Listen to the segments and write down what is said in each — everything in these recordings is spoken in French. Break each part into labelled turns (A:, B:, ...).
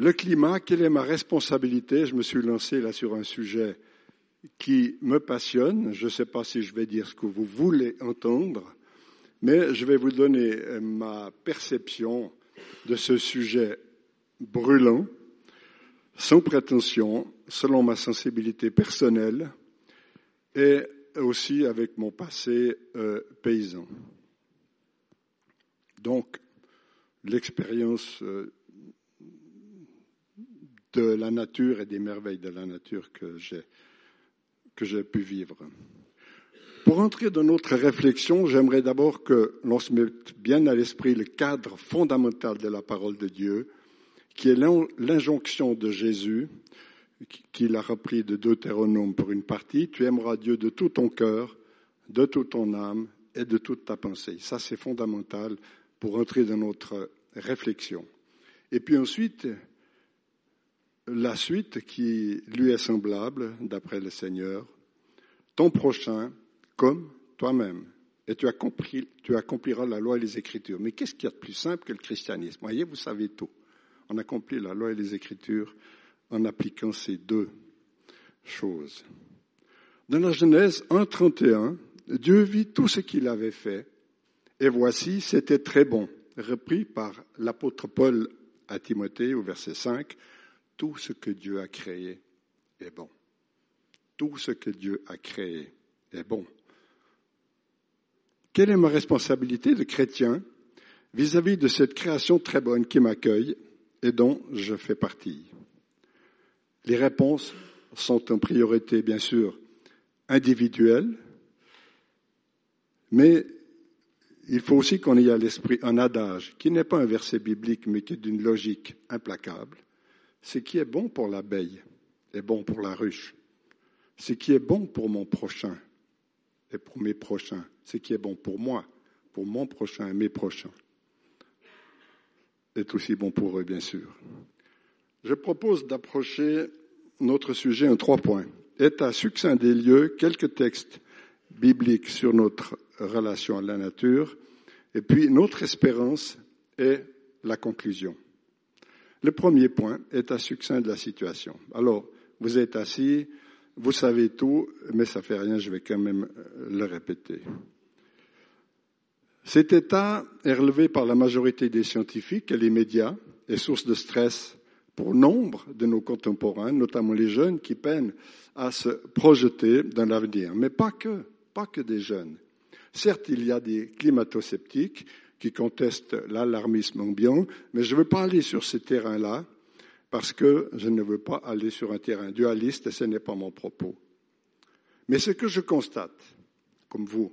A: Le climat, quelle est ma responsabilité? Je me suis lancé là sur un sujet qui me passionne. Je ne sais pas si je vais dire ce que vous voulez entendre, mais je vais vous donner euh, ma perception de ce sujet brûlant, sans prétention, selon ma sensibilité personnelle et aussi avec mon passé euh, paysan. Donc, l'expérience euh, de la nature et des merveilles de la nature que j'ai que j'ai pu vivre. Pour entrer dans notre réflexion, j'aimerais d'abord que l'on se mette bien à l'esprit le cadre fondamental de la parole de Dieu, qui est l'injonction de Jésus, qu'il a repris de Deutéronome pour une partie, tu aimeras Dieu de tout ton cœur, de toute ton âme et de toute ta pensée. Ça, c'est fondamental pour entrer dans notre réflexion. Et puis ensuite, la suite qui lui est semblable, d'après le Seigneur, ton prochain comme toi-même. Et tu, tu accompliras la loi et les Écritures. Mais qu'est-ce qu'il y a de plus simple que le christianisme? Voyez, vous savez tout. On accomplit la loi et les Écritures en appliquant ces deux choses. Dans la Genèse 1.31, Dieu vit tout ce qu'il avait fait, et voici, c'était très bon, repris par l'apôtre Paul à Timothée au verset 5, tout ce que Dieu a créé est bon. Tout ce que Dieu a créé est bon. Quelle est ma responsabilité de chrétien vis-à-vis -vis de cette création très bonne qui m'accueille et dont je fais partie? Les réponses sont en priorité, bien sûr, individuelles, mais il faut aussi qu'on ait à l'esprit un adage qui n'est pas un verset biblique, mais qui est d'une logique implacable. Ce qui est bon pour l'abeille est bon pour la ruche. Ce qui est bon pour mon prochain et pour mes prochains. Ce qui est bon pour moi, pour mon prochain et mes prochains est aussi bon pour eux, bien sûr. Je propose d'approcher notre sujet en trois points. État succinct des lieux, quelques textes bibliques sur notre relation à la nature, et puis notre espérance et la conclusion. Le premier point est à succinct de la situation. Alors, vous êtes assis, vous savez tout, mais ça fait rien, je vais quand même euh, le répéter. Cet état est relevé par la majorité des scientifiques et les médias est source de stress pour nombre de nos contemporains, notamment les jeunes qui peinent à se projeter dans l'avenir. Mais pas que, pas que des jeunes. Certes, il y a des climato-sceptiques qui contestent l'alarmisme ambiant, mais je ne veux pas aller sur ce terrain-là parce que je ne veux pas aller sur un terrain dualiste et ce n'est pas mon propos. Mais ce que je constate, comme vous,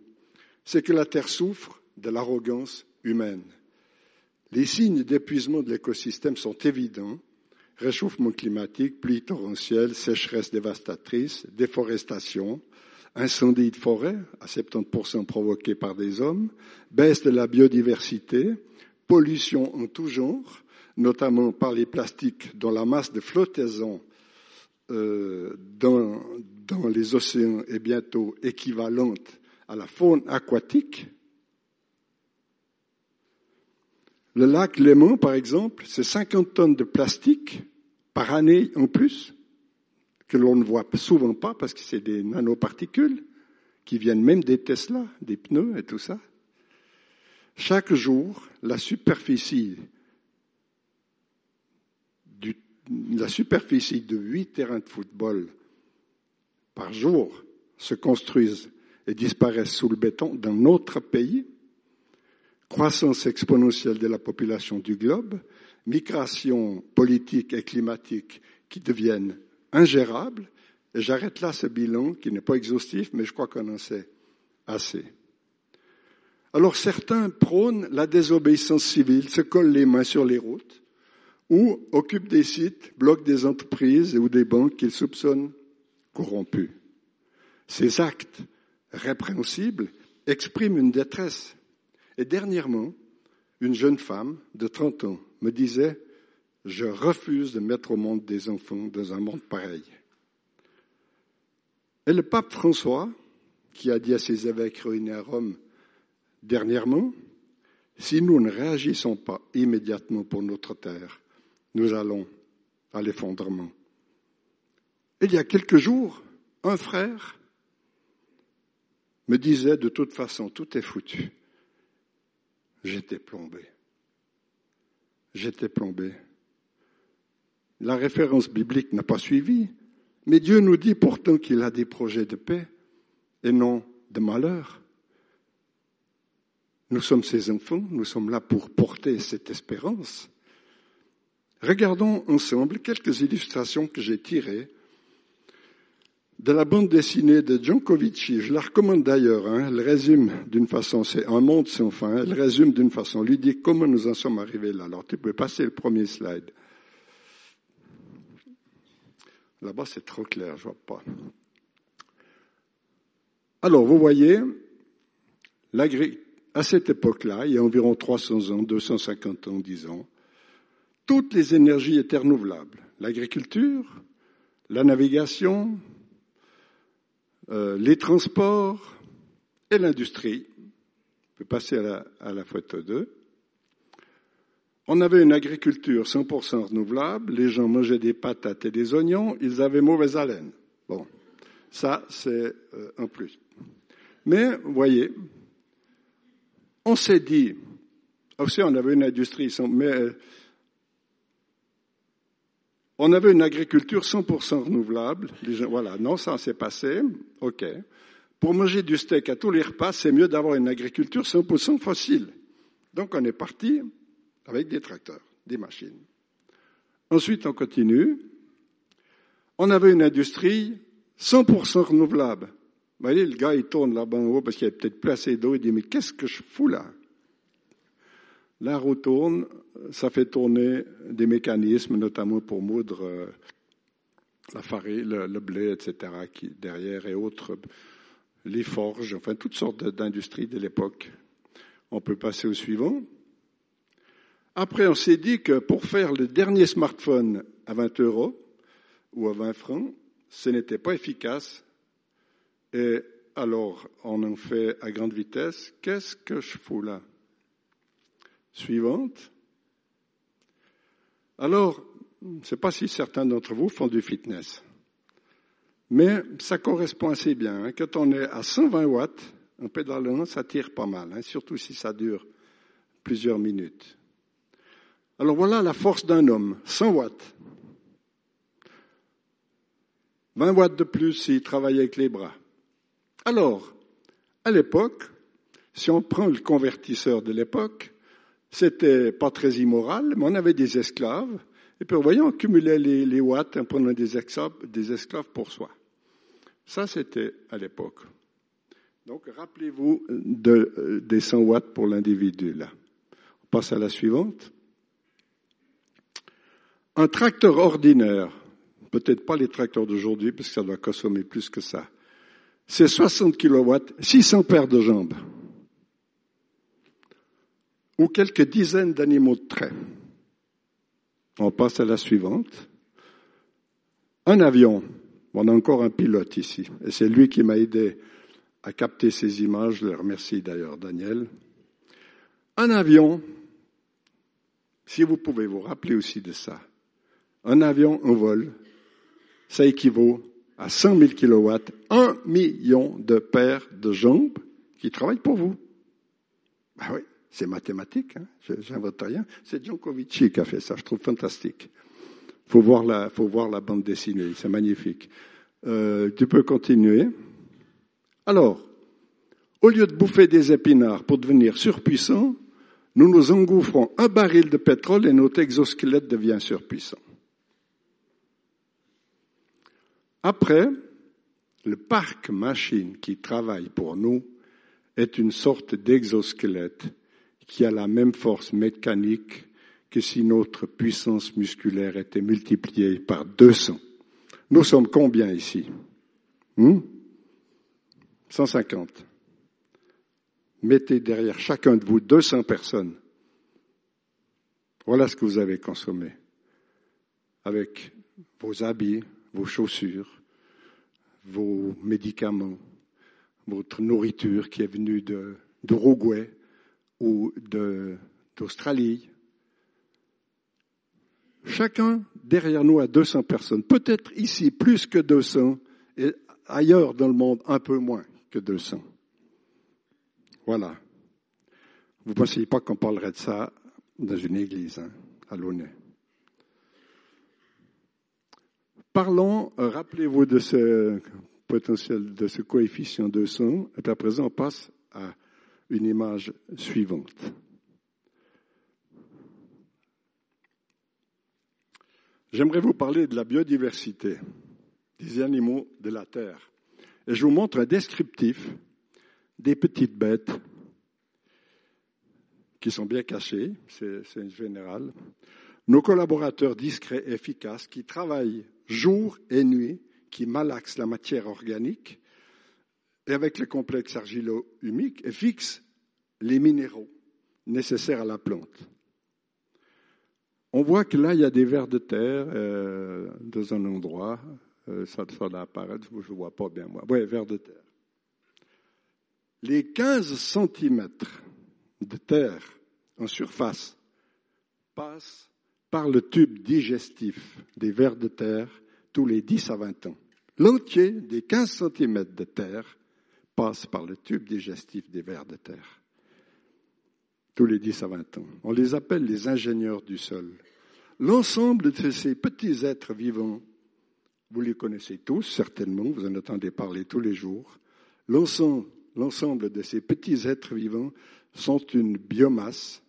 A: c'est que la Terre souffre de l'arrogance humaine. Les signes d'épuisement de l'écosystème sont évidents. Réchauffement climatique, pluie torrentielle, sécheresse dévastatrice, déforestation, incendies de forêt, à 70% provoqués par des hommes, baisse de la biodiversité, pollution en tout genre, notamment par les plastiques dont la masse de flottaison euh, dans, dans les océans est bientôt équivalente à la faune aquatique. Le lac Léman, par exemple, c'est 50 tonnes de plastique par année en plus que l'on ne voit souvent pas parce que c'est des nanoparticules qui viennent même des Tesla, des pneus et tout ça. Chaque jour, la superficie, du, la superficie de huit terrains de football par jour se construisent et disparaissent sous le béton dans notre pays. Croissance exponentielle de la population du globe, migration politique et climatique qui deviennent ingérable. Et j'arrête là ce bilan qui n'est pas exhaustif, mais je crois qu'on en sait assez. Alors certains prônent la désobéissance civile, se collent les mains sur les routes, ou occupent des sites, bloquent des entreprises ou des banques qu'ils soupçonnent corrompues. Ces actes répréhensibles expriment une détresse. Et dernièrement, une jeune femme de 30 ans me disait je refuse de mettre au monde des enfants dans un monde pareil. Et le pape François, qui a dit à ses évêques réunis à Rome dernièrement, si nous ne réagissons pas immédiatement pour notre terre, nous allons à l'effondrement. Il y a quelques jours, un frère me disait de toute façon, tout est foutu. J'étais plombé. J'étais plombé. La référence biblique n'a pas suivi, mais Dieu nous dit pourtant qu'il a des projets de paix et non de malheur. Nous sommes ses enfants, nous sommes là pour porter cette espérance. Regardons ensemble quelques illustrations que j'ai tirées de la bande dessinée de Djonkovic. Je la recommande d'ailleurs. Hein. Elle résume d'une façon, c'est un monde sans fin. Elle résume d'une façon, lui dit comment nous en sommes arrivés là. Alors tu peux passer le premier slide. Là-bas, c'est trop clair, je vois pas. Alors, vous voyez, à cette époque-là, il y a environ 300 ans, 250 ans, disons, toutes les énergies étaient renouvelables. L'agriculture, la navigation, euh, les transports et l'industrie. On peut passer à la, à la photo 2. On avait une agriculture 100% renouvelable, les gens mangeaient des patates et des oignons, ils avaient mauvaise haleine. Bon, ça c'est euh, un plus. Mais, vous voyez, on s'est dit, aussi on avait une industrie, mais euh, on avait une agriculture 100% renouvelable. voilà, non, ça s'est passé, ok. Pour manger du steak à tous les repas, c'est mieux d'avoir une agriculture 100% fossile. Donc on est parti avec des tracteurs, des machines. Ensuite, on continue. On avait une industrie 100% renouvelable. Vous voyez, le gars, il tourne là-bas en haut parce qu'il y a peut-être plus assez d'eau. Il dit, mais qu'est-ce que je fous là? La roue tourne, ça fait tourner des mécanismes, notamment pour moudre euh, la farine, le, blé, etc., qui derrière et autres, les forges, enfin toutes sortes d'industries de l'époque. On peut passer au suivant. Après, on s'est dit que pour faire le dernier smartphone à 20 euros ou à 20 francs, ce n'était pas efficace. Et alors, on en fait à grande vitesse. Qu'est-ce que je fous là? Suivante. Alors, je ne sais pas si certains d'entre vous font du fitness, mais ça correspond assez bien. Hein. Quand on est à 120 watts, en pédalant, ça tire pas mal, hein, surtout si ça dure plusieurs minutes. Alors voilà la force d'un homme, 100 watts. 20 watts de plus s'il travaille avec les bras. Alors, à l'époque, si on prend le convertisseur de l'époque, c'était pas très immoral, mais on avait des esclaves, et puis voyez, on cumulait les, watts en prenant des esclaves, des esclaves pour soi. Ça, c'était à l'époque. Donc, rappelez-vous de, des 100 watts pour l'individu, là. On passe à la suivante. Un tracteur ordinaire, peut-être pas les tracteurs d'aujourd'hui, parce que ça doit consommer plus que ça, c'est 60 kilowatts, 600 paires de jambes, ou quelques dizaines d'animaux de trait. On passe à la suivante. Un avion, on a encore un pilote ici, et c'est lui qui m'a aidé à capter ces images, je le remercie d'ailleurs Daniel. Un avion, si vous pouvez vous rappeler aussi de ça, un avion en vol, ça équivaut à 100 000 kilowatts, un million de paires de jambes qui travaillent pour vous. Ben oui, c'est mathématique, hein, j'invente rien. C'est Djokovic qui a fait ça, je trouve fantastique. Faut voir la, faut voir la bande dessinée, c'est magnifique. Euh, tu peux continuer. Alors, au lieu de bouffer des épinards pour devenir surpuissants, nous nous engouffrons un baril de pétrole et notre exosquelette devient surpuissant. Après, le parc machine qui travaille pour nous est une sorte d'exosquelette qui a la même force mécanique que si notre puissance musculaire était multipliée par 200. Nous sommes combien ici? 150. Hmm? Mettez derrière chacun de vous 200 personnes. Voilà ce que vous avez consommé. Avec vos habits, vos chaussures, vos médicaments, votre nourriture qui est venue d'Uruguay ou d'Australie. Chacun derrière nous à 200 personnes. Peut-être ici plus que 200 et ailleurs dans le monde un peu moins que 200. Voilà. Vous ne pensez pas qu'on parlerait de ça dans une église, hein, à l'ONU. Parlons, euh, rappelez-vous de ce potentiel, de ce coefficient 200, et à présent on passe à une image suivante. J'aimerais vous parler de la biodiversité des animaux de la Terre. Et je vous montre un descriptif des petites bêtes qui sont bien cachées, c'est général. Nos collaborateurs discrets et efficaces qui travaillent jour et nuit, qui malaxent la matière organique et avec le complexe argilo-humique et fixent les minéraux nécessaires à la plante. On voit que là, il y a des vers de terre euh, dans un endroit. Euh, ça, doit apparaître, je ne vois pas bien moi. Oui, vers de terre. Les 15 centimètres de terre en surface passent par le tube digestif des vers de terre tous les 10 à 20 ans. L'entier des 15 centimètres de terre passe par le tube digestif des vers de terre tous les 10 à 20 ans. On les appelle les ingénieurs du sol. L'ensemble de ces petits êtres vivants, vous les connaissez tous certainement, vous en entendez parler tous les jours, l'ensemble de ces petits êtres vivants sont une biomasse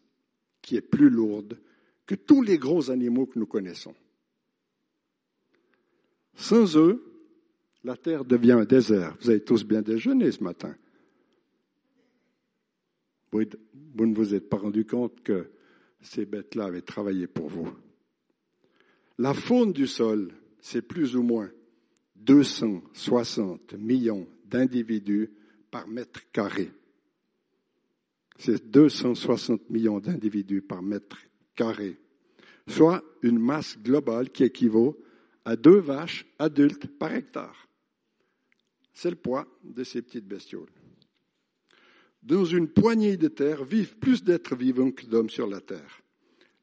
A: qui est plus lourde que tous les gros animaux que nous connaissons. Sans eux, la terre devient un désert. Vous avez tous bien déjeuné ce matin. Vous, ne vous êtes pas rendu compte que ces bêtes-là avaient travaillé pour vous. La faune du sol, c'est plus ou moins 260 millions d'individus par mètre carré. C'est 260 millions d'individus par mètre soit une masse globale qui équivaut à deux vaches adultes par hectare. C'est le poids de ces petites bestioles. Dans une poignée de terre vivent plus d'êtres vivants que d'hommes sur la terre.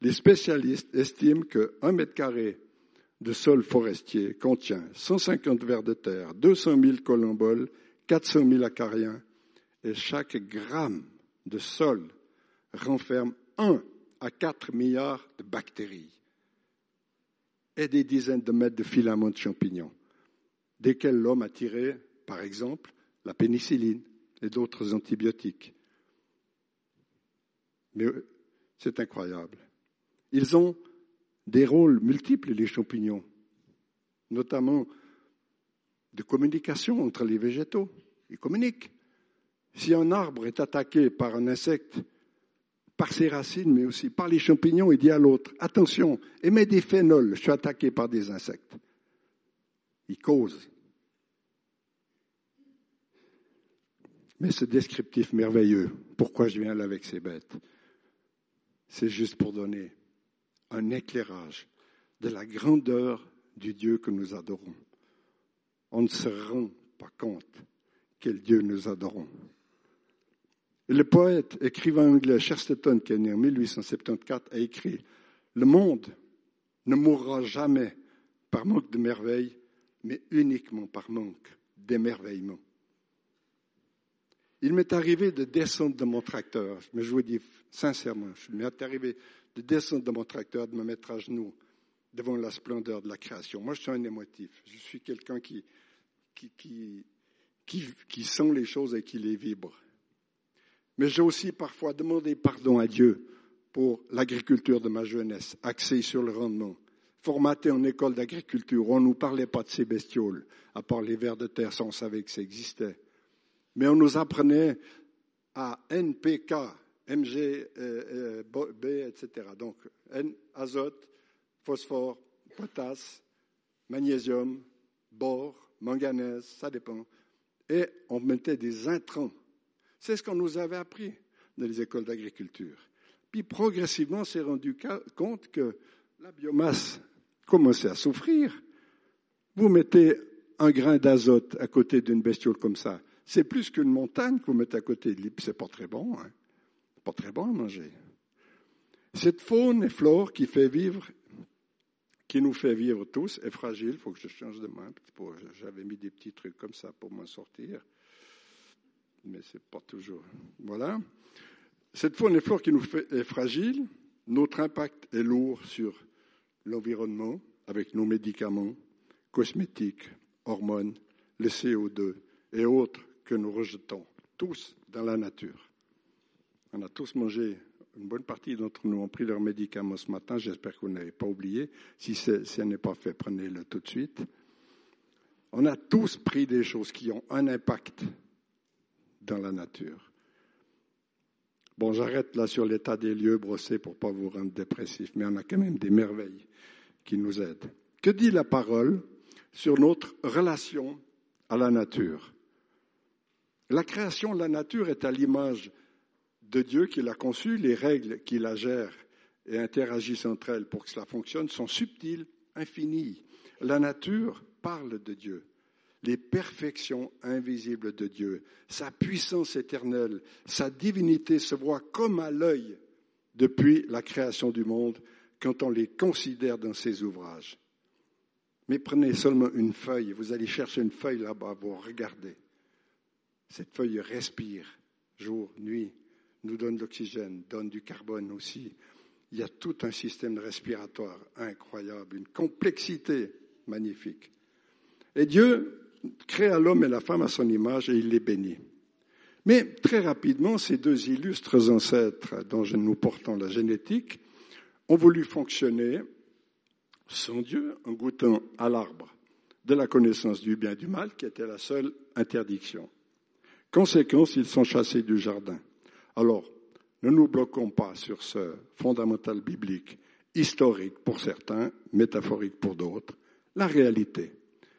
A: Les spécialistes estiment qu'un mètre carré de sol forestier contient 150 vers de terre, 200 000 colomboles, 400 000 acariens, et chaque gramme de sol renferme 1 à 4 milliards de bactéries et des dizaines de mètres de filaments de champignons, desquels l'homme a tiré, par exemple, la pénicilline et d'autres antibiotiques. Mais c'est incroyable. Ils ont des rôles multiples, les champignons, notamment de communication entre les végétaux. Ils communiquent. Si un arbre est attaqué par un insecte, par ses racines, mais aussi par les champignons, il dit à l'autre, attention, émets des phénols, je suis attaqué par des insectes. Il cause. Mais ce descriptif merveilleux, pourquoi je viens là avec ces bêtes C'est juste pour donner un éclairage de la grandeur du Dieu que nous adorons. On ne se rend pas compte quel Dieu nous adorons. Le poète, écrivain anglais Chesterton, qui est né en 1874, a écrit Le monde ne mourra jamais par manque de merveilles, mais uniquement par manque d'émerveillement. Il m'est arrivé de descendre de mon tracteur, mais je vous dis sincèrement, il m'est arrivé de descendre de mon tracteur, de me mettre à genoux devant la splendeur de la création. Moi, je suis un émotif. Je suis quelqu'un qui, qui, qui, sent les choses et qui les vibre. Mais j'ai aussi parfois demandé pardon à Dieu pour l'agriculture de ma jeunesse, axée sur le rendement. Formaté en école d'agriculture, on ne nous parlait pas de ces bestioles, à part les vers de terre, sans on savait que ça existait. Mais on nous apprenait à NPK, Mg, euh, euh, B, etc. Donc, N, azote, phosphore, potasse, magnésium, bore, manganèse, ça dépend. Et on mettait des intrants. C'est ce qu'on nous avait appris dans les écoles d'agriculture. Puis progressivement, on s'est rendu compte que la biomasse commençait à souffrir. Vous mettez un grain d'azote à côté d'une bestiole comme ça, c'est plus qu'une montagne que vous mettez à côté c'est pas très bon. Hein pas très bon à manger. Cette faune et flore qui qui nous fait vivre tous est fragile. Il faut que je change de main. J'avais mis des petits trucs comme ça pour m'en sortir. Mais c'est pas toujours. Voilà. Cette faune et flore qui nous fait est fragile. Notre impact est lourd sur l'environnement avec nos médicaments, cosmétiques, hormones, le CO2 et autres que nous rejetons tous dans la nature. On a tous mangé, une bonne partie d'entre nous ont pris leurs médicaments ce matin. J'espère que vous n'avez pas oublié. Si, ce n'est pas fait, prenez-le tout de suite. On a tous pris des choses qui ont un impact dans la nature. Bon, j'arrête là sur l'état des lieux brossés pour pas vous rendre dépressif, mais on a quand même des merveilles qui nous aident. Que dit la parole sur notre relation à la nature? La création de la nature est à l'image de Dieu qui l'a conçue, les règles qui la gèrent et interagissent entre elles pour que cela fonctionne sont subtiles, infinies. La nature parle de Dieu les perfections invisibles de Dieu, sa puissance éternelle, sa divinité se voient comme à l'œil depuis la création du monde quand on les considère dans ses ouvrages. Mais prenez seulement une feuille, vous allez chercher une feuille là-bas, vous regardez. Cette feuille respire jour, nuit, nous donne de l'oxygène, donne du carbone aussi. Il y a tout un système respiratoire incroyable, une complexité magnifique. Et Dieu créa l'homme et la femme à son image et il les bénit. Mais très rapidement, ces deux illustres ancêtres dont nous portons la génétique ont voulu fonctionner sans Dieu en goûtant à l'arbre de la connaissance du bien et du mal qui était la seule interdiction. Conséquence, ils sont chassés du jardin. Alors, ne nous bloquons pas sur ce fondamental biblique, historique pour certains, métaphorique pour d'autres. La réalité,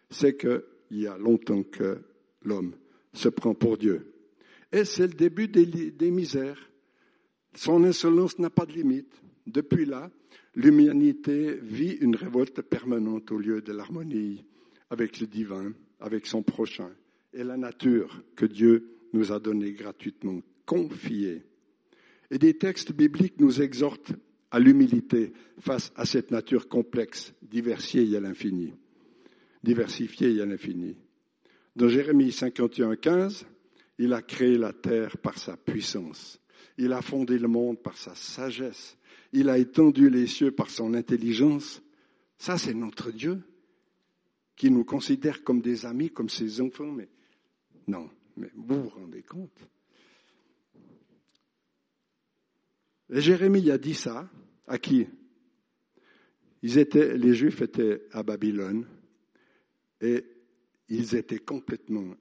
A: c'est que il y a longtemps que l'homme se prend pour Dieu. Et c'est le début des, misères. Son insolence n'a pas de limite. Depuis là, l'humanité vit une révolte permanente au lieu de l'harmonie avec le divin, avec son prochain et la nature que Dieu nous a donnée gratuitement, confiée. Et des textes bibliques nous exhortent à l'humilité face à cette nature complexe, diversifiée à l'infini diversifié à l'infini. Dans Jérémie 51, 15, il a créé la terre par sa puissance. Il a fondé le monde par sa sagesse. Il a étendu les cieux par son intelligence. Ça, c'est notre Dieu qui nous considère comme des amis, comme ses enfants. Mais non, mais vous vous rendez compte Et Jérémie a dit ça à qui? Ils étaient, les Juifs étaient à Babylone. Et ils étaient complètement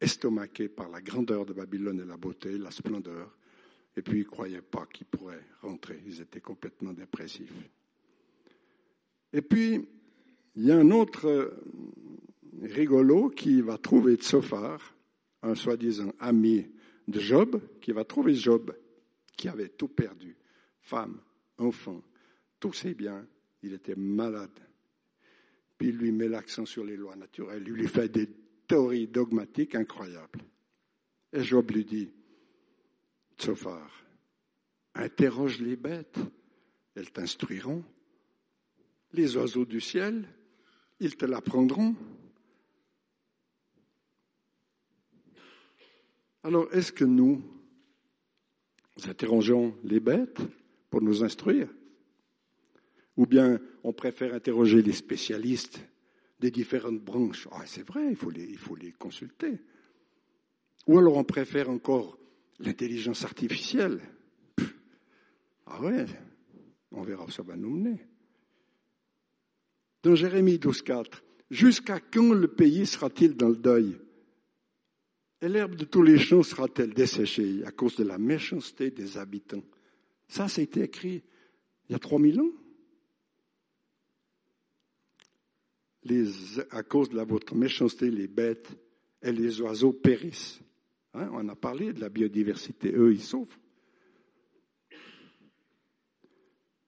A: estomaqués par la grandeur de Babylone et la beauté, la splendeur. Et puis ils ne croyaient pas qu'ils pourraient rentrer. Ils étaient complètement dépressifs. Et puis, il y a un autre euh, rigolo qui va trouver Tsophar, un soi-disant ami de Job, qui va trouver Job, qui avait tout perdu, femme, enfant, tous ses biens. Il était malade il lui met l'accent sur les lois naturelles, il lui fait des théories dogmatiques incroyables. Et Job lui dit, Tsophar, interroge les bêtes, elles t'instruiront. Les oiseaux du ciel, ils te l'apprendront. Alors, est-ce que nous interrogeons les bêtes pour nous instruire? Ou bien on préfère interroger les spécialistes des différentes branches. Ah, c'est vrai, il faut, les, il faut les consulter. Ou alors on préfère encore l'intelligence artificielle. Ah ouais, on verra où ça va nous mener. Dans Jérémie 12.4, jusqu'à quand le pays sera-t-il dans le deuil? Et l'herbe de tous les champs sera-t-elle desséchée à cause de la méchanceté des habitants? Ça, été écrit il y a 3000 ans. À cause de votre méchanceté, les bêtes et les oiseaux périssent. Hein, on a parlé de la biodiversité. Eux, ils souffrent.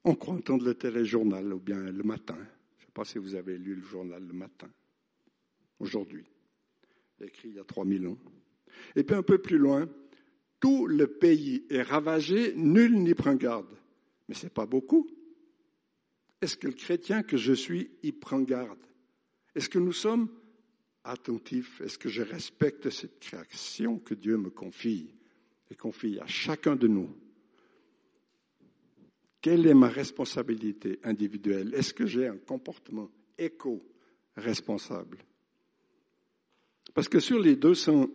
A: On croit entendre le téléjournal ou bien le matin. Je ne sais pas si vous avez lu le journal le matin, aujourd'hui, écrit il y a 3000 ans. Et puis un peu plus loin, tout le pays est ravagé, nul n'y prend garde. Mais ce n'est pas beaucoup. Est-ce que le chrétien que je suis y prend garde? Est-ce que nous sommes attentifs? Est-ce que je respecte cette création que Dieu me confie et confie à chacun de nous? Quelle est ma responsabilité individuelle? Est-ce que j'ai un comportement éco-responsable? Parce que sur les 200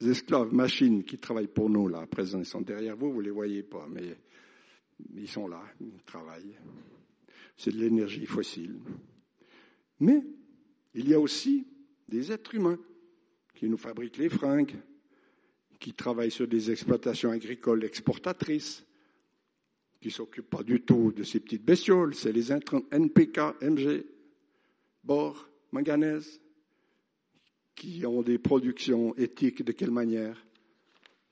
A: esclaves machines qui travaillent pour nous, là, à présent, ils sont derrière vous, vous ne les voyez pas, mais ils sont là, ils travaillent. C'est de l'énergie fossile. Mais il y a aussi des êtres humains qui nous fabriquent les fringues, qui travaillent sur des exploitations agricoles exportatrices, qui ne s'occupent pas du tout de ces petites bestioles. C'est les NPK, MG, bore, manganèse, qui ont des productions éthiques de quelle manière?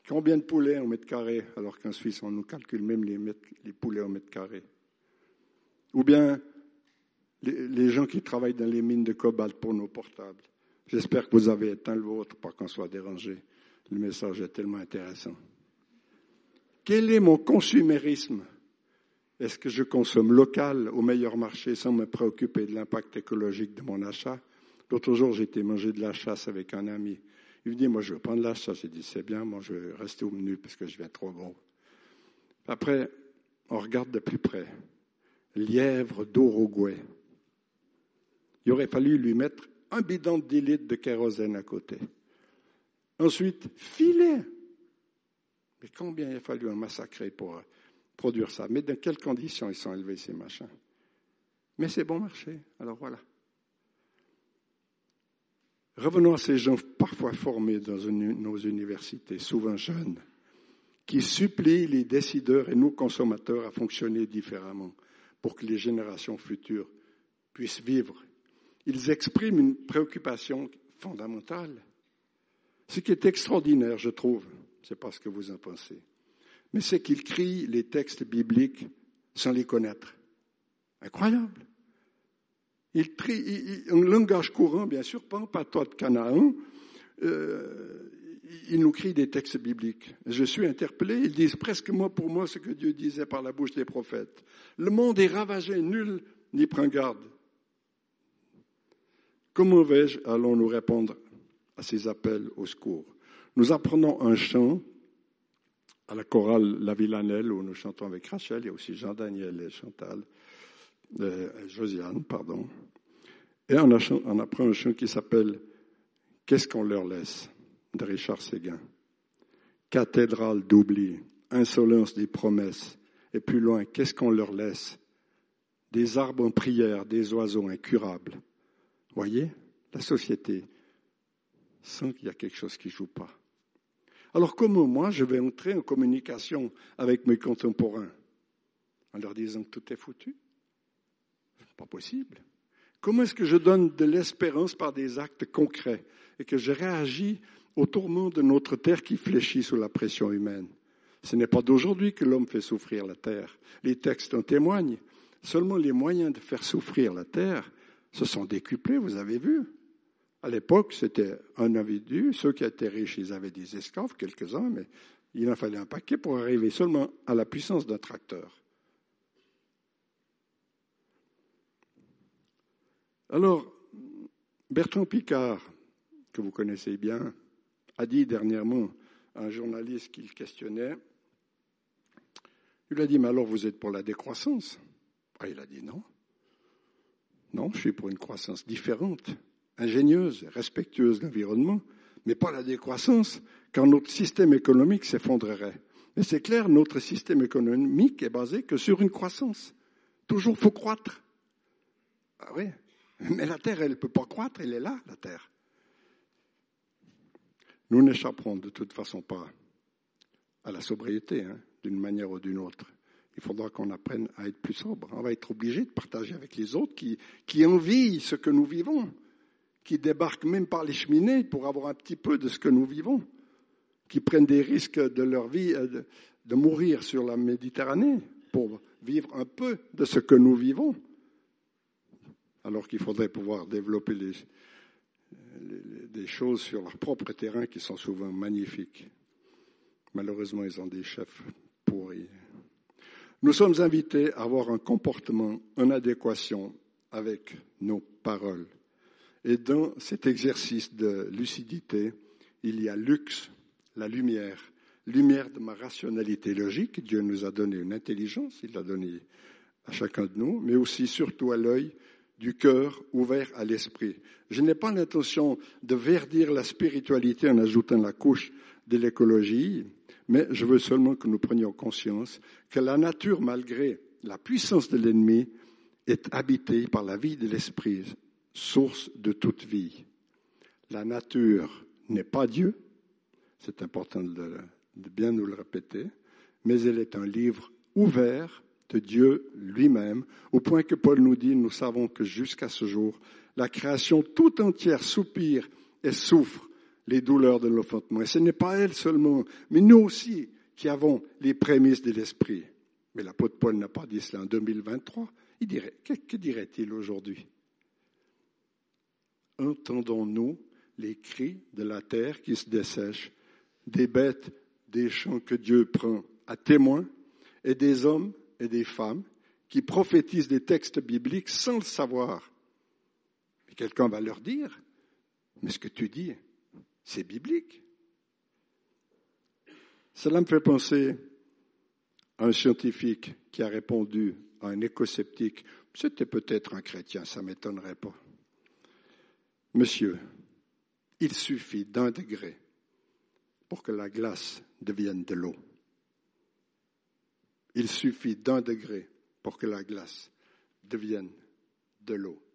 A: Combien de poulets au mètre carré Alors qu'en Suisse, on nous calcule même les, les poulets au mètre carré? Ou bien les, gens qui travaillent dans les mines de cobalt pour nos portables. J'espère que vous avez éteint le vôtre, pas qu'on soit dérangé. Le message est tellement intéressant. Quel est mon consumérisme? Est-ce que je consomme local au meilleur marché sans me préoccuper de l'impact écologique de mon achat? L'autre jour, j'étais manger de la chasse avec un ami. Il me dit, moi, je veux prendre la chasse. J'ai dit, c'est bien, moi, je vais rester au menu parce que je viens trop gros. Après, on regarde de plus près. Lièvre d'Uruguay. Il aurait fallu lui mettre un bidon de 10 litres de kérosène à côté. Ensuite, filet. Mais combien il a fallu en massacrer pour produire ça? Mais dans quelles conditions ils sont élevés, ces machins? Mais c'est bon marché. Alors voilà. Revenons à ces gens parfois formés dans nos universités, souvent jeunes, qui supplient les décideurs et nous consommateurs à fonctionner différemment pour que les générations futures puissent vivre. Ils expriment une préoccupation fondamentale. Ce qui est extraordinaire, je trouve, je ne pas ce que vous en pensez, mais c'est qu'ils crient les textes bibliques sans les connaître. Incroyable. Il trie, un langage courant, bien sûr, pas en toi de Canaan. Euh, il nous crie des textes bibliques. Je suis interpellé, ils disent presque mot pour moi ce que Dieu disait par la bouche des prophètes. Le monde est ravagé, nul n'y prend garde. Comment vais-je allons-nous répondre à ces appels au secours? Nous apprenons un chant à la chorale La Villanelle où nous chantons avec Rachel, il y a aussi Jean-Daniel et Chantal. Euh, Josiane, pardon. Et on, apprend un chant qui s'appelle Qu'est-ce qu'on leur laisse? de Richard Séguin. Cathédrale d'oubli, insolence des promesses. Et plus loin, qu'est-ce qu'on leur laisse? Des arbres en prière, des oiseaux incurables. Voyez, la société sent qu'il y a quelque chose qui ne joue pas. Alors comment moi je vais entrer en communication avec mes contemporains en leur disant que tout est foutu pas possible. Comment est-ce que je donne de l'espérance par des actes concrets et que je réagis au tourment de notre terre qui fléchit sous la pression humaine? Ce n'est pas d'aujourd'hui que l'homme fait souffrir la terre. Les textes en témoignent. Seulement les moyens de faire souffrir la terre se sont décuplés, vous avez vu. À l'époque, c'était un individu. Ceux qui étaient riches, ils avaient des esclaves, quelques-uns, mais il en fallait un paquet pour arriver seulement à la puissance d'un tracteur. Alors, Bertrand Picard, que vous connaissez bien, a dit dernièrement à un journaliste qui le questionnait, il a dit, mais alors vous êtes pour la décroissance? Ah, Il a dit non. Non, je suis pour une croissance différente, ingénieuse, respectueuse de l'environnement, mais pas la décroissance, car notre système économique s'effondrerait. Mais c'est clair, notre système économique est basé que sur une croissance. Toujours faut croître. Ah oui, mais la terre, elle ne peut pas croître, elle est là, la terre. Nous n'échapperons de toute façon pas à la sobriété, hein, d'une manière ou d'une autre. Il faudra qu'on apprenne à être plus sobre. On va être obligé de partager avec les autres qui, qui envient ce que nous vivons, qui débarquent même par les cheminées pour avoir un petit peu de ce que nous vivons, qui prennent des risques de leur vie euh, de, mourir sur la Méditerranée pour vivre un peu de ce que nous vivons alors qu'il faudrait pouvoir développer des choses sur leur propre terrain qui sont souvent magnifiques. Malheureusement, ils ont des chefs. Nous sommes invités à avoir un comportement en adéquation avec nos paroles. Et dans cet exercice de lucidité, il y a luxe, la lumière, lumière de ma rationalité logique. Dieu nous a donné une intelligence, il l'a donné à chacun de nous, mais aussi surtout à l'œil du cœur ouvert à l'esprit. Je n'ai pas l'intention de verdir la spiritualité en ajoutant la couche de l'écologie, mais je veux seulement que nous prenions conscience que la nature, malgré la puissance de l'ennemi, est habitée par la vie de l'esprit, source de toute vie. La nature n'est pas Dieu, c'est important de, bien nous le répéter, mais elle est un livre ouvert de Dieu lui-même, au point que Paul nous dit, nous savons que jusqu'à ce jour, la création tout entière soupire et souffre les douleurs de l'enfantement. Et ce n'est pas elle seulement, mais nous aussi qui avons les prémices de l'esprit. Mais l'apôtre Paul n'a pas dit cela en 2023. Il dirait, que, dirait-il aujourd'hui? Entendons-nous les cris de la terre qui se dessèche, des bêtes des champs que Dieu prend à témoin, et des hommes et des femmes qui prophétisent des textes bibliques sans le savoir. Mais quelqu'un va leur dire, mais ce que tu dis, c'est biblique. Cela me fait penser à un scientifique qui a répondu à un éco-sceptique. C'était peut-être un chrétien, ça ne m'étonnerait pas. Monsieur, il suffit d'un degré pour que la glace devienne de l'eau. Il suffit d'un degré pour que la glace devienne de l'eau.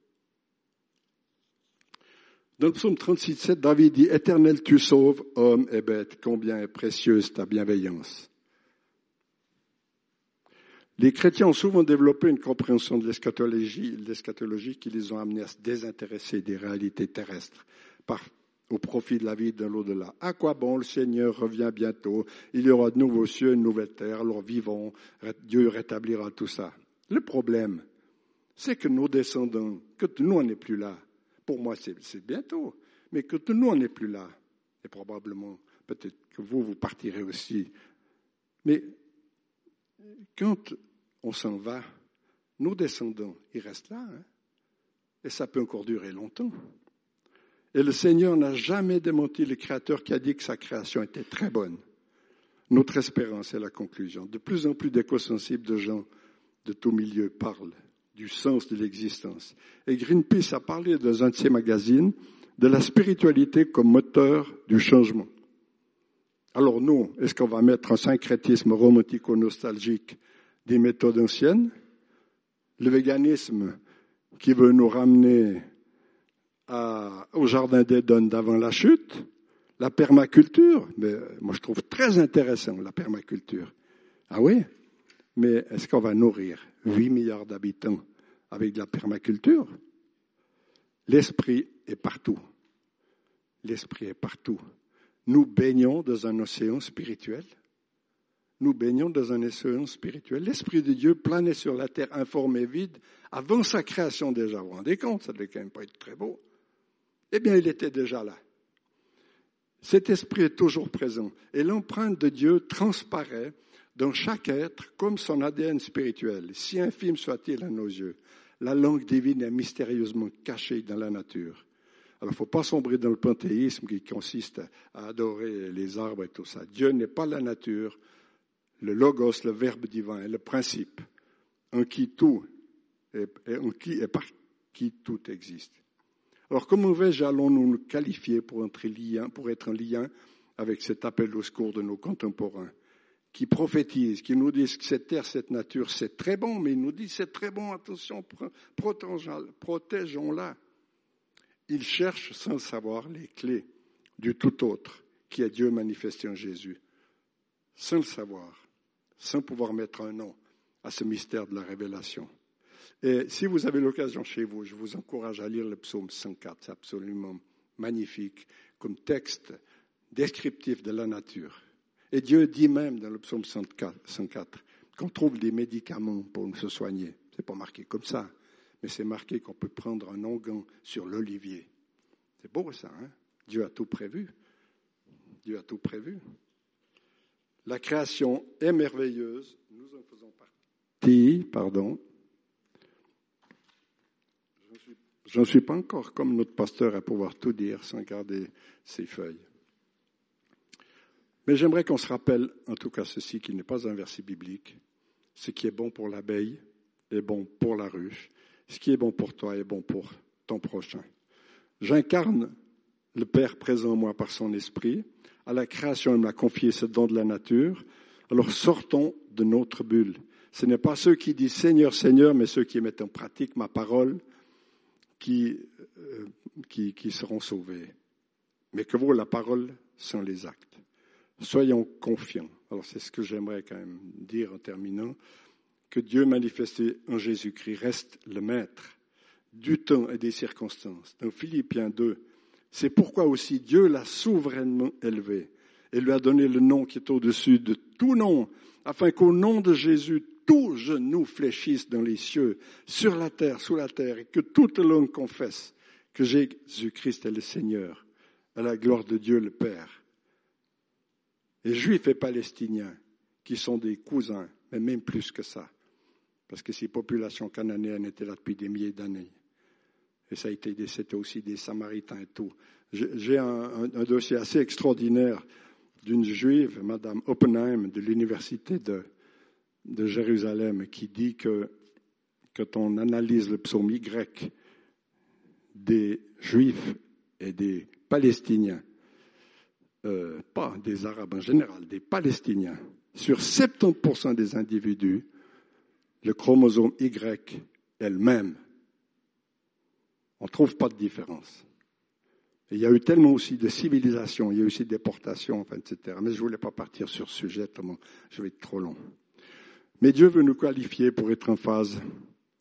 A: Dans le psaume 36, 7, David dit, Éternel, tu sauves, homme et bête, combien est précieuse ta bienveillance. Les chrétiens ont souvent développé une compréhension de l'eschatologie, qui les ont amenés à se désintéresser des réalités terrestres au profit de la vie de l'au-delà. À quoi bon le Seigneur revient bientôt, il y aura de nouveaux cieux, une nouvelle terre, alors vivons, Dieu rétablira tout ça. Le problème, c'est que nos descendants, que nous on n'est plus là. Pour moi, c'est bientôt, mais que nous on n'est plus là. Et probablement, peut-être que vous, vous partirez aussi. Mais quand on s'en va, nos descendants, ils restent là. Hein, et ça peut encore durer longtemps. Et le Seigneur n'a jamais démenti le Créateur qui a dit que sa création était très bonne. Notre espérance est la conclusion. De plus en plus d'éco-sensibles de gens de tout milieu parlent du sens de l'existence. Et Greenpeace a parlé dans un de ses magazines de la spiritualité comme moteur du changement. Alors nous, est-ce qu'on va mettre un syncrétisme romantico-nostalgique des méthodes anciennes? Le véganisme qui veut nous ramener au Jardin d'Éden d'avant la chute, la permaculture, mais moi je trouve très intéressant la permaculture. Ah oui? Mais est-ce qu'on va nourrir 8 milliards d'habitants avec de la permaculture? L'esprit est partout. L'esprit est partout. Nous baignons dans un océan spirituel. Nous baignons dans un océan spirituel. L'Esprit de Dieu planait sur la terre informe vide avant sa création déjà. Vous vous rendez compte Ça devait quand même pas être très beau. Eh bien, il était déjà là. Cet esprit est toujours présent et l'empreinte de Dieu transparaît dans chaque être comme son ADN spirituel, si infime soit-il à nos yeux. La langue divine est mystérieusement cachée dans la nature. Alors, il ne faut pas sombrer dans le panthéisme qui consiste à adorer les arbres et tout ça. Dieu n'est pas la nature, le logos, le verbe divin, le principe en qui tout, en qui et par qui tout existe. Alors comment vais-je allons-nous nous qualifier pour être, lien, pour être en lien avec cet appel au secours de nos contemporains? Qui prophétisent, qui nous disent que cette terre, cette nature, c'est très bon, mais ils nous disent c'est très bon, attention, protégeons-la. Ils cherchent sans savoir les clés du tout autre, qui est Dieu manifesté en Jésus, sans le savoir, sans pouvoir mettre un nom à ce mystère de la révélation. Et si vous avez l'occasion chez vous, je vous encourage à lire le psaume 104. C'est absolument magnifique comme texte descriptif de la nature. Et Dieu dit même dans le psaume 104 qu'on trouve des médicaments pour se soigner. C'est pas marqué comme ça, mais c'est marqué qu'on peut prendre un onguent sur l'olivier. C'est beau ça, hein? Dieu a tout prévu. Dieu a tout prévu. La création est merveilleuse, nous en faisons partie. Pardon. Je ne suis pas encore comme notre pasteur à pouvoir tout dire sans garder ses feuilles. Mais j'aimerais qu'on se rappelle, en tout cas ceci, qui n'est pas un verset biblique. Ce qui est bon pour l'abeille est bon pour la ruche. Ce qui est bon pour toi est bon pour ton prochain. J'incarne le Père présent en moi par son esprit. À la création, il m'a confié ce don de la nature. Alors sortons de notre bulle. Ce n'est pas ceux qui disent Seigneur, Seigneur, mais ceux qui mettent en pratique ma parole qui, euh, qui, qui seront sauvés. Mais que vaut la parole sans les actes? Soyons confiants. Alors c'est ce que j'aimerais quand même dire en terminant, que Dieu manifesté en Jésus-Christ reste le maître du temps et des circonstances. Dans Philippiens 2, c'est pourquoi aussi Dieu l'a souverainement élevé et lui a donné le nom qui est au-dessus de tout nom, afin qu'au nom de Jésus, tout genou fléchisse dans les cieux, sur la terre, sous la terre, et que toute langue confesse que Jésus-Christ est le Seigneur, à la gloire de Dieu le Père. Les Juifs et Palestiniens, qui sont des cousins, mais même plus que ça, parce que ces populations cananéennes étaient là depuis des milliers d'années. Et ça a été, c'était aussi des Samaritains et tout. J'ai un, dossier assez extraordinaire d'une juive, Madame Oppenheim, de l'université de, de Jérusalem, qui dit que quand on analyse le psaume Y des Juifs et des Palestiniens, euh, pas des Arabes en général, des Palestiniens, sur 70% des individus, le chromosome Y est le même on ne trouve pas de différence. il y a eu tellement aussi de civilisations, il y a eu aussi de déportations, etc. Mais je ne voulais pas partir sur ce sujet, je vais être trop long. Mais Dieu veut nous qualifier pour être en phase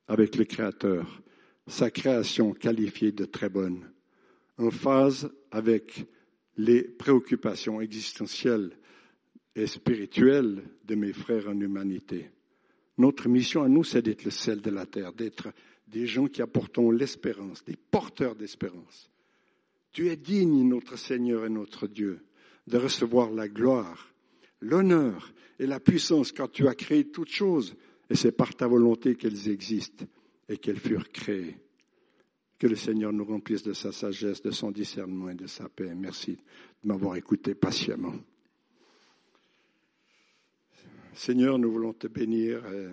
A: avec le Créateur, sa création qualifiée de très bonne, en phase avec les préoccupations existentielles et spirituelles de mes frères en humanité. Notre mission à nous, c'est d'être le sel de la terre, d'être des gens qui apportons l'espérance, des porteurs d'espérance. Tu es digne, notre Seigneur et notre Dieu, de recevoir la gloire, l'honneur et la puissance quand tu as créé toutes choses, et c'est par ta volonté qu'elles existent et qu'elles furent créées. Que le Seigneur nous remplisse de sa sagesse, de son discernement et de sa paix. Merci de m'avoir écouté patiemment. Seigneur, nous voulons te bénir. Et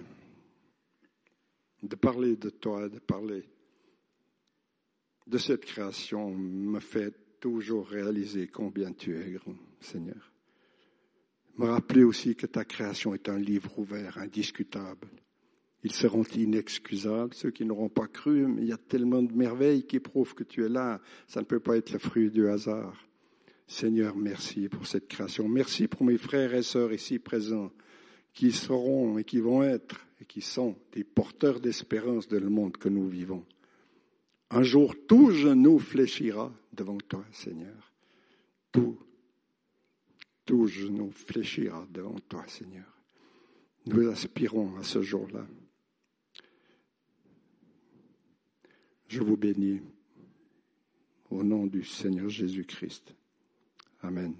A: de parler de toi, de parler de cette création me fait toujours réaliser combien tu es grand, Seigneur. Me rappeler aussi que ta création est un livre ouvert, indiscutable. Ils seront inexcusables, ceux qui n'auront pas cru, mais il y a tellement de merveilles qui prouvent que tu es là. Ça ne peut pas être le fruit du hasard. Seigneur, merci pour cette création. Merci pour mes frères et sœurs ici présents qui seront et qui vont être et qui sont des porteurs d'espérance de le monde que nous vivons. Un jour, tout genou fléchira devant toi, Seigneur. Tout, tout genou fléchira devant toi, Seigneur. Nous aspirons à ce jour-là. Je vous bénis au nom du Seigneur Jésus-Christ. Amen.